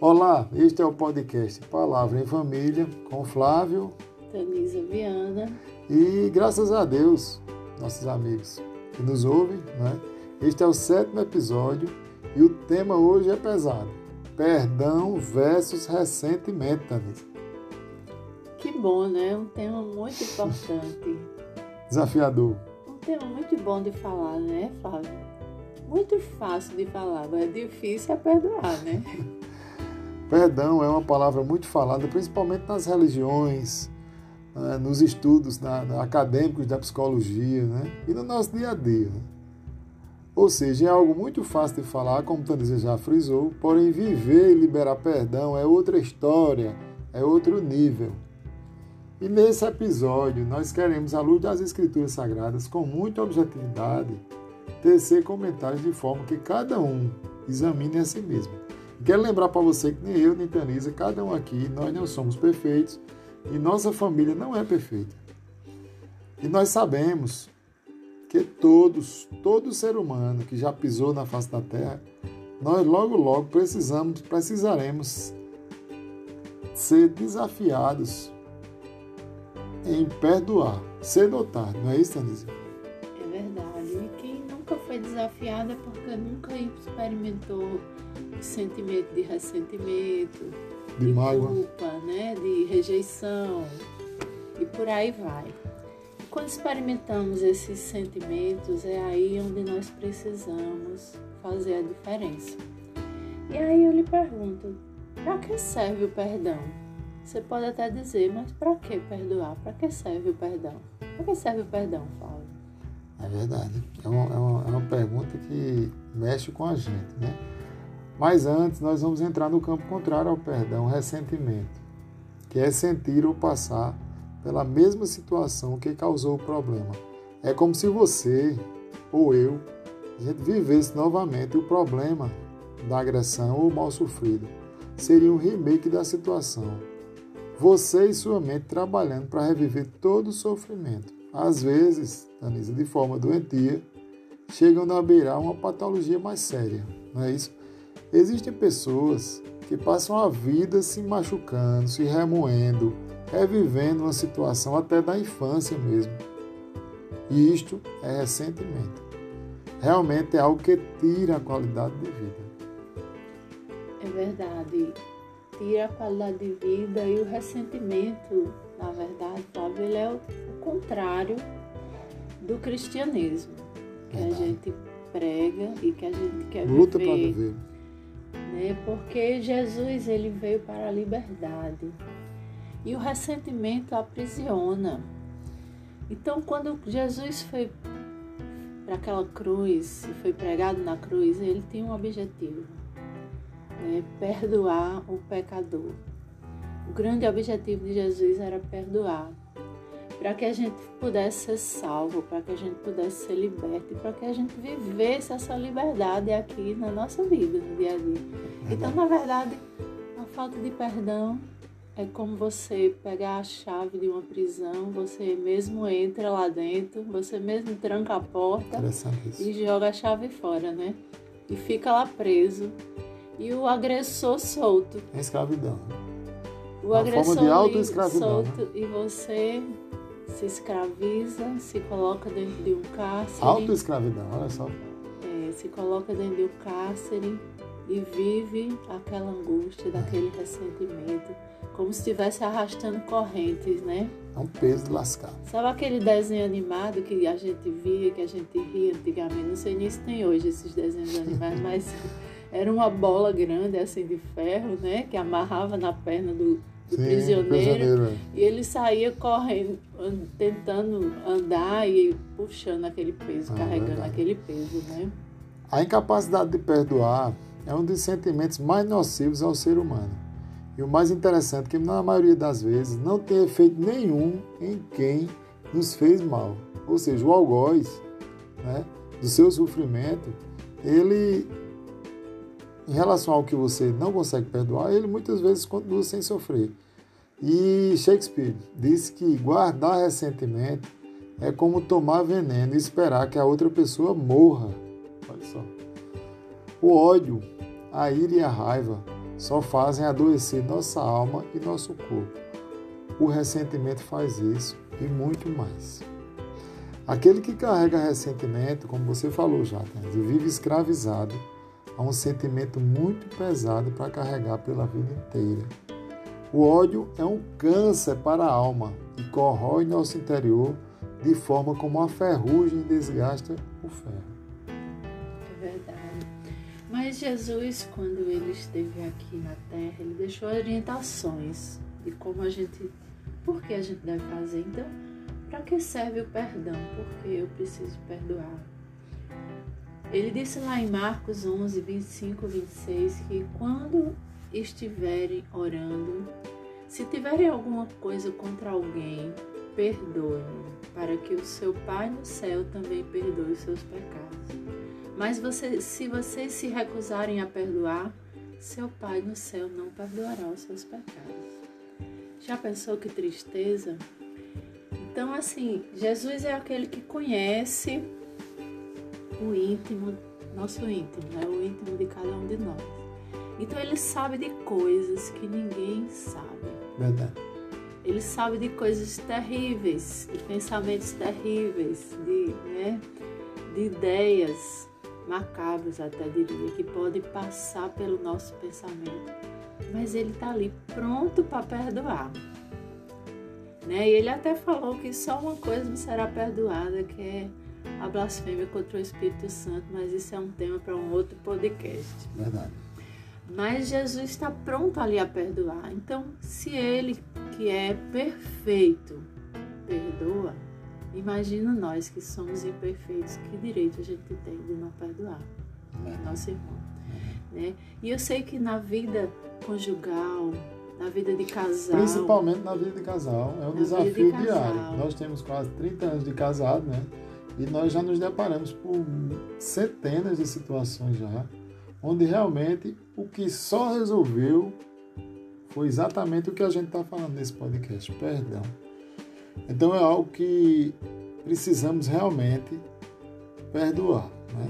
Olá, este é o podcast Palavra em Família com Flávio, Tanisa Viana e graças a Deus, nossos amigos que nos ouvem, né? Este é o sétimo episódio e o tema hoje é pesado: perdão versus ressentimento, Tanisa. Que bom, né? Um tema muito importante. Desafiador. Um tema muito bom de falar, né, Flávio? Muito fácil de falar, mas difícil é perdoar, né? Perdão é uma palavra muito falada, principalmente nas religiões, né, nos estudos acadêmicos da psicologia né, e no nosso dia a dia. Né? Ou seja, é algo muito fácil de falar, como Tanisa já frisou, porém viver e liberar perdão é outra história, é outro nível. E nesse episódio nós queremos, à luz das Escrituras Sagradas, com muita objetividade, tecer comentários de forma que cada um examine a si mesmo. Quero lembrar para você que nem eu, nem Tanisa, cada um aqui, nós não somos perfeitos e nossa família não é perfeita. E nós sabemos que todos, todo ser humano que já pisou na face da terra, nós logo, logo precisamos, precisaremos ser desafiados em perdoar, ou tarde, não é isso, Tanisa? É verdade. E quem nunca foi desafiado é porque nunca experimentou sentimento de ressentimento, de, de mágoa, culpa, né? de rejeição e por aí vai. Quando experimentamos esses sentimentos, é aí onde nós precisamos fazer a diferença. E aí eu lhe pergunto, para que serve o perdão? Você pode até dizer, mas para que perdoar? Para que serve o perdão? Para que serve o perdão, Paulo? É verdade. É uma, é uma, é uma pergunta que mexe com a gente, né? Mas antes, nós vamos entrar no campo contrário ao perdão, ressentimento, que é sentir ou passar pela mesma situação que causou o problema. É como se você ou eu a gente vivesse novamente o problema da agressão ou mal sofrido. Seria um remake da situação. Você e sua mente trabalhando para reviver todo o sofrimento. Às vezes, Danisa, de forma doentia, chegam a beirar uma patologia mais séria, não é isso? Existem pessoas que passam a vida se machucando, se remoendo, revivendo uma situação até da infância mesmo. E isto é ressentimento. Realmente é algo que tira a qualidade de vida. É verdade. Tira a qualidade de vida e o ressentimento, na verdade, Fábio, ele é o contrário do cristianismo que verdade. a gente prega e que a gente quer Luta viver. para viver né? Porque Jesus ele veio para a liberdade e o ressentimento aprisiona. Então, quando Jesus foi para aquela cruz e foi pregado na cruz, ele tinha um objetivo: né? perdoar o pecador. O grande objetivo de Jesus era perdoar para que a gente pudesse ser salvo, para que a gente pudesse ser liberto e para que a gente vivesse essa liberdade aqui na nossa vida, no dia a dia. Então, na verdade, a falta de perdão é como você pegar a chave de uma prisão, você mesmo entra lá dentro, você mesmo tranca a porta e joga a chave fora, né? E fica lá preso. E o agressor solto. É escravidão. O Uma agressor forma de auto-escravidão, né? solto né? e você se escraviza, se coloca dentro de um cárcere. Autoescravidão, olha só. É, se coloca dentro de um cárcere e vive aquela angústia, daquele ressentimento, como se estivesse arrastando correntes, né? É um peso lascado. Sabe aquele desenho animado que a gente via, que a gente ria antigamente? Não sei nem se tem hoje esses desenhos animados, mas era uma bola grande assim de ferro, né? Que amarrava na perna do Sim, prisioneiro, prisioneiro é. e ele saía correndo, tentando andar e puxando aquele peso, ah, carregando verdade. aquele peso, né? A incapacidade de perdoar é um dos sentimentos mais nocivos ao ser humano. E o mais interessante é que na maioria das vezes não tem efeito nenhum em quem nos fez mal. Ou seja, o algoz né, do seu sofrimento, ele em relação ao que você não consegue perdoar, ele muitas vezes continua sem sofrer. E Shakespeare disse que guardar ressentimento é como tomar veneno e esperar que a outra pessoa morra. Olha só. O ódio, a ira e a raiva só fazem adoecer nossa alma e nosso corpo. O ressentimento faz isso e muito mais. Aquele que carrega ressentimento, como você falou já, e vive escravizado a um sentimento muito pesado para carregar pela vida inteira. O ódio é um câncer para a alma e corrói nosso interior de forma como a ferrugem desgasta o ferro. É verdade. Mas Jesus, quando ele esteve aqui na terra, ele deixou orientações de como a gente, por que a gente deve fazer. Então, para que serve o perdão? Porque eu preciso perdoar. Ele disse lá em Marcos 11, 25, 26 que quando estiverem orando, se tiverem alguma coisa contra alguém, perdoem, para que o seu Pai no céu também perdoe os seus pecados. Mas você, se vocês se recusarem a perdoar, seu Pai no céu não perdoará os seus pecados. Já pensou que tristeza? Então, assim, Jesus é aquele que conhece o íntimo, nosso íntimo, né? o íntimo de cada um de nós. Então, ele sabe de coisas que ninguém sabe. Verdade. Ele sabe de coisas terríveis, de pensamentos terríveis, de, né, de ideias macabras, até diria, que pode passar pelo nosso pensamento. Mas ele está ali pronto para perdoar. Né? E ele até falou que só uma coisa me será perdoada, que é a blasfêmia contra o Espírito Santo, mas isso é um tema para um outro podcast. Verdade. Mas Jesus está pronto ali a perdoar. Então, se ele, que é perfeito, perdoa, imagina nós que somos imperfeitos, que direito a gente tem de não perdoar nosso irmão. Né? E eu sei que na vida conjugal, na vida de casal. Principalmente na vida de casal. É um desafio de diário. Nós temos quase 30 anos de casado, né? E nós já nos deparamos por centenas de situações já onde realmente o que só resolveu foi exatamente o que a gente está falando nesse podcast, perdão. Então é algo que precisamos realmente perdoar, né?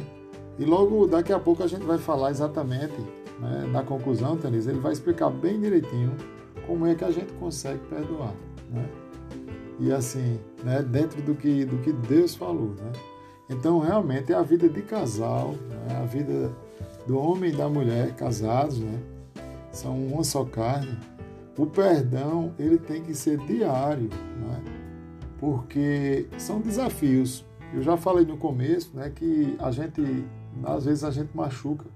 E logo daqui a pouco a gente vai falar exatamente, né, na conclusão, Tanis, ele vai explicar bem direitinho como é que a gente consegue perdoar, né? E assim, né, dentro do que, do que Deus falou, né? Então, realmente, é a vida de casal, né, a vida do homem e da mulher casados, né? São uma só carne. O perdão ele tem que ser diário, né? Porque são desafios. Eu já falei no começo, né, que a gente às vezes a gente machuca,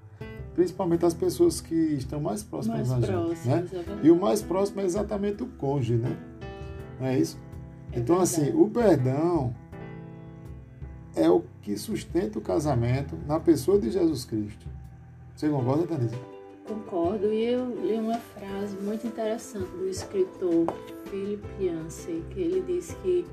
principalmente as pessoas que estão mais próximas mais a gente, né? É e o mais próximo é exatamente o cônjuge, né? Não é isso? É então verdade. assim, o perdão é o que sustenta o casamento na pessoa de Jesus Cristo. Você concorda, Thaisa? Concordo. E eu li uma frase muito interessante do escritor Philip Yancey, que ele diz que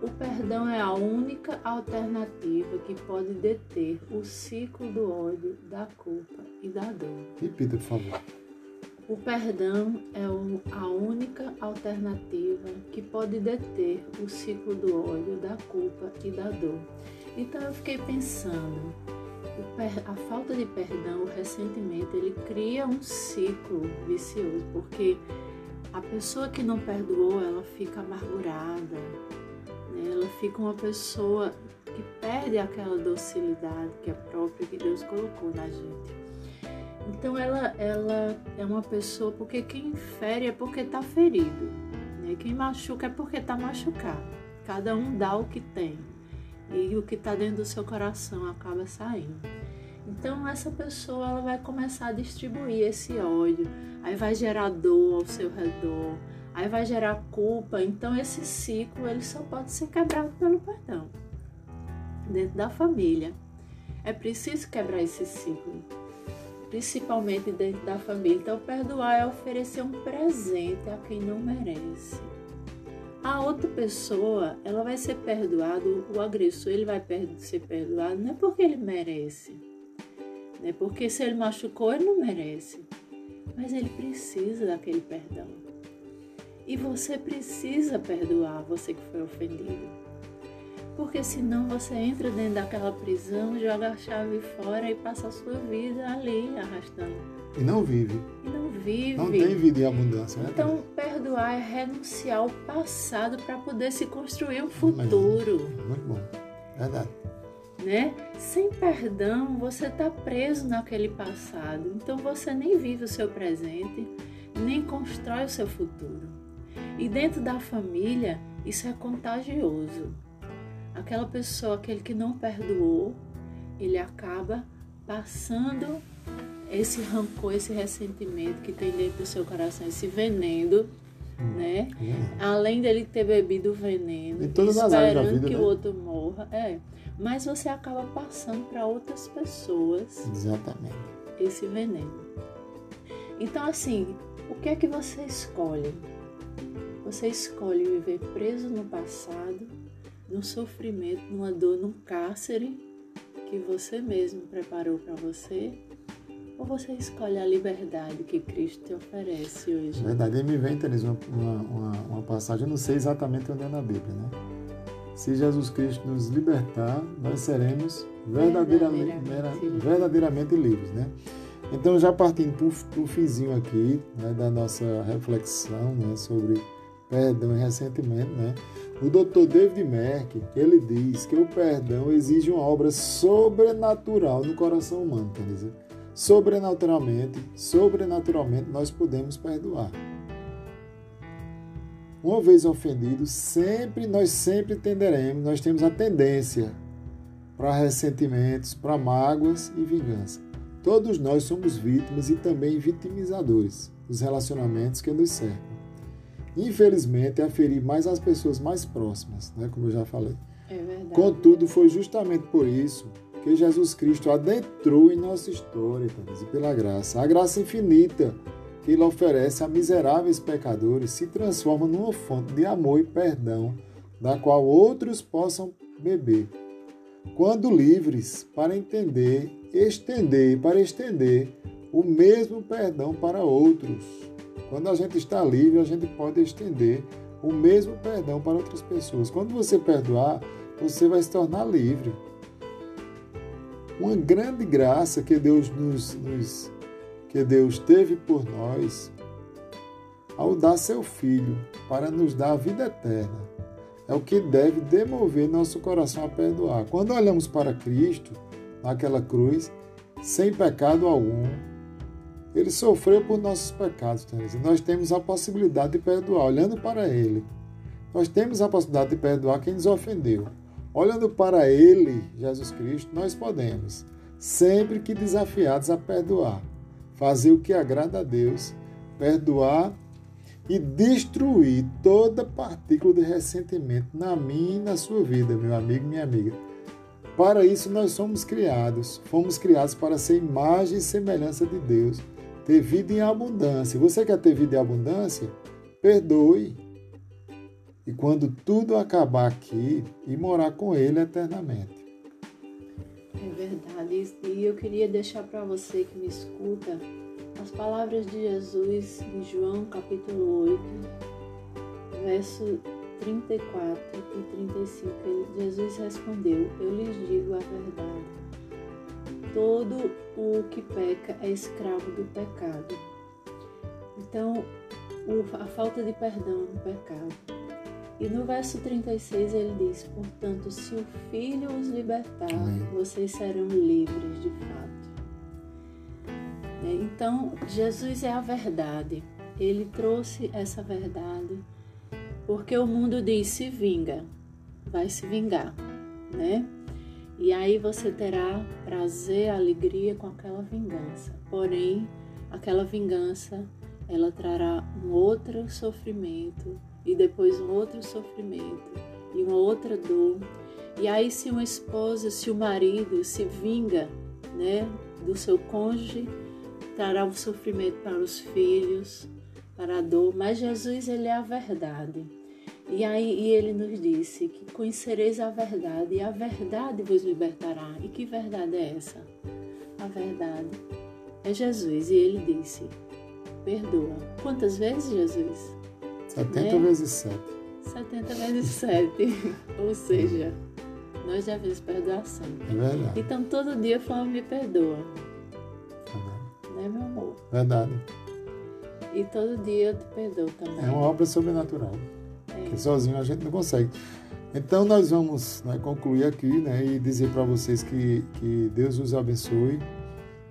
o perdão é a única alternativa que pode deter o ciclo do ódio, da culpa e da dor. Repita, por favor. O perdão é a única alternativa que pode deter o ciclo do ódio, da culpa e da dor. Então eu fiquei pensando, a falta de perdão, o ressentimento, ele cria um ciclo vicioso, porque a pessoa que não perdoou, ela fica amargurada, né? ela fica uma pessoa que perde aquela docilidade que é própria que Deus colocou na gente. Então ela, ela é uma pessoa, porque quem fere é porque está ferido, né? quem machuca é porque está machucado. Cada um dá o que tem e o que está dentro do seu coração acaba saindo. Então essa pessoa ela vai começar a distribuir esse ódio, aí vai gerar dor ao seu redor, aí vai gerar culpa. Então esse ciclo ele só pode ser quebrado pelo perdão dentro da família. É preciso quebrar esse ciclo, principalmente dentro da família. Então perdoar é oferecer um presente a quem não merece. A outra pessoa, ela vai ser perdoada, o agressor, ele vai ser perdoado não é porque ele merece, né? Porque se ele machucou, ele não merece. Mas ele precisa daquele perdão. E você precisa perdoar você que foi ofendido. Porque senão você entra dentro daquela prisão, joga a chave fora e passa a sua vida ali arrastando. E não vive. E não vive. Não tem vida em abundância, né? Então, perdoar é renunciar ao passado para poder se construir um futuro. Muito bom. Verdade. Né? Sem perdão, você está preso naquele passado. Então, você nem vive o seu presente, nem constrói o seu futuro. E dentro da família, isso é contagioso. Aquela pessoa, aquele que não perdoou, ele acaba passando esse rancor, esse ressentimento que tem dentro do seu coração, esse veneno, hum, né? É. Além dele ter bebido o veneno, esperando vida, que né? o outro morra. É. Mas você acaba passando para outras pessoas. Exatamente. Esse veneno. Então, assim, o que é que você escolhe? Você escolhe viver preso no passado, num sofrimento, numa dor, num cárcere que você mesmo preparou para você? Ou você escolhe a liberdade que Cristo te oferece hoje? Verdade, e me vem, Teresa, uma, uma, uma, passagem, eu não sei exatamente onde é na Bíblia, né? Se Jesus Cristo nos libertar, nós seremos verdadeiramente, verdadeiramente, verdadeiramente livres, né? Então, já partindo para o finzinho aqui né, da nossa reflexão né, sobre perdão e ressentimento, né? O Dr. David Merck, ele diz que o perdão exige uma obra sobrenatural no coração humano, quer dizer, sobrenaturalmente, sobrenaturalmente nós podemos perdoar. Uma vez ofendido, sempre nós sempre tenderemos, nós temos a tendência para ressentimentos, para mágoas e vingança. Todos nós somos vítimas e também vitimizadores dos relacionamentos que nos cercam. Infelizmente, é ferir mais as pessoas mais próximas, né, como eu já falei. É verdade. Contudo, foi justamente por isso que Jesus Cristo adentrou em nossa história, e pela graça. A graça infinita que Ele oferece a miseráveis pecadores se transforma numa fonte de amor e perdão, da qual outros possam beber. Quando livres para entender estender, para estender o mesmo perdão para outros. Quando a gente está livre, a gente pode estender o mesmo perdão para outras pessoas. Quando você perdoar, você vai se tornar livre. Uma grande graça que Deus nos, nos que Deus teve por nós ao dar seu filho para nos dar a vida eterna. É o que deve demover nosso coração a perdoar. Quando olhamos para Cristo, naquela cruz, sem pecado algum. Ele sofreu por nossos pecados, Teresa. Nós temos a possibilidade de perdoar, olhando para Ele. Nós temos a possibilidade de perdoar quem nos ofendeu. Olhando para Ele, Jesus Cristo, nós podemos, sempre que desafiados a perdoar, fazer o que agrada a Deus, perdoar e destruir toda partícula de ressentimento na minha e na sua vida, meu amigo e minha amiga. Para isso nós somos criados. Fomos criados para ser imagem e semelhança de Deus, ter vida em abundância. Você quer ter vida em abundância? Perdoe. E quando tudo acabar aqui, e morar com Ele eternamente. É verdade. E eu queria deixar para você que me escuta as palavras de Jesus em João capítulo 8, verso 34 e 35, Jesus respondeu: Eu lhes digo a verdade. Todo o que peca é escravo do pecado. Então, a falta de perdão no pecado. E no verso 36 ele diz: Portanto, se o Filho os libertar, Amém. vocês serão livres de fato. É, então, Jesus é a verdade. Ele trouxe essa verdade porque o mundo diz: se vinga, vai se vingar, né? E aí você terá prazer, alegria com aquela vingança. Porém, aquela vingança ela trará um outro sofrimento e depois um outro sofrimento e uma outra dor. E aí se uma esposa, se o marido se vinga, né, do seu cônjuge, trará um sofrimento para os filhos, para a dor, mas Jesus ele é a verdade. E aí e ele nos disse que conhecereis a verdade e a verdade vos libertará. E que verdade é essa? A verdade é Jesus. E ele disse: Perdoa. Quantas vezes, Jesus? 70 né? vezes 7. 70 vezes 7. Ou seja, Nós devemos perdoar sempre. É verdade. Então todo dia Flávio me perdoa. Verdade. Né, meu amor? Verdade. E todo dia eu te perdoo também. É uma obra sobrenatural. É. Que sozinho a gente não consegue. Então nós vamos né, concluir aqui né, e dizer para vocês que, que Deus os abençoe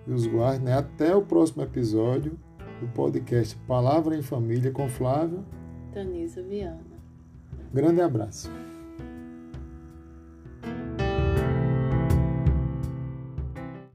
e os guarde. Né, até o próximo episódio do podcast Palavra em Família com Flávio. Tanisa Viana. Grande abraço.